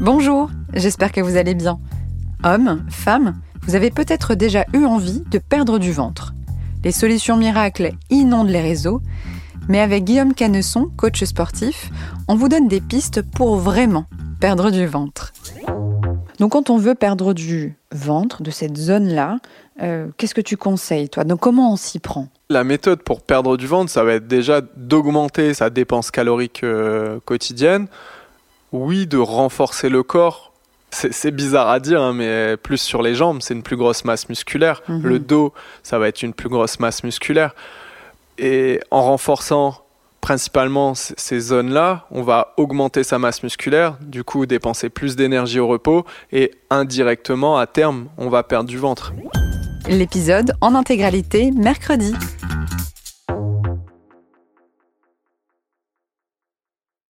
Bonjour, j'espère que vous allez bien. Hommes, femmes, vous avez peut-être déjà eu envie de perdre du ventre. Les solutions miracles inondent les réseaux, mais avec Guillaume Canesson, coach sportif, on vous donne des pistes pour vraiment perdre du ventre. Donc quand on veut perdre du ventre, de cette zone-là, euh, qu'est-ce que tu conseilles toi? Donc comment on s'y prend? La méthode pour perdre du ventre, ça va être déjà d'augmenter sa dépense calorique euh, quotidienne. Oui, de renforcer le corps. C'est bizarre à dire, hein, mais plus sur les jambes, c'est une plus grosse masse musculaire. Mhm. Le dos, ça va être une plus grosse masse musculaire. Et en renforçant principalement ces zones-là, on va augmenter sa masse musculaire, du coup dépenser plus d'énergie au repos et indirectement, à terme, on va perdre du ventre. L'épisode en intégralité mercredi.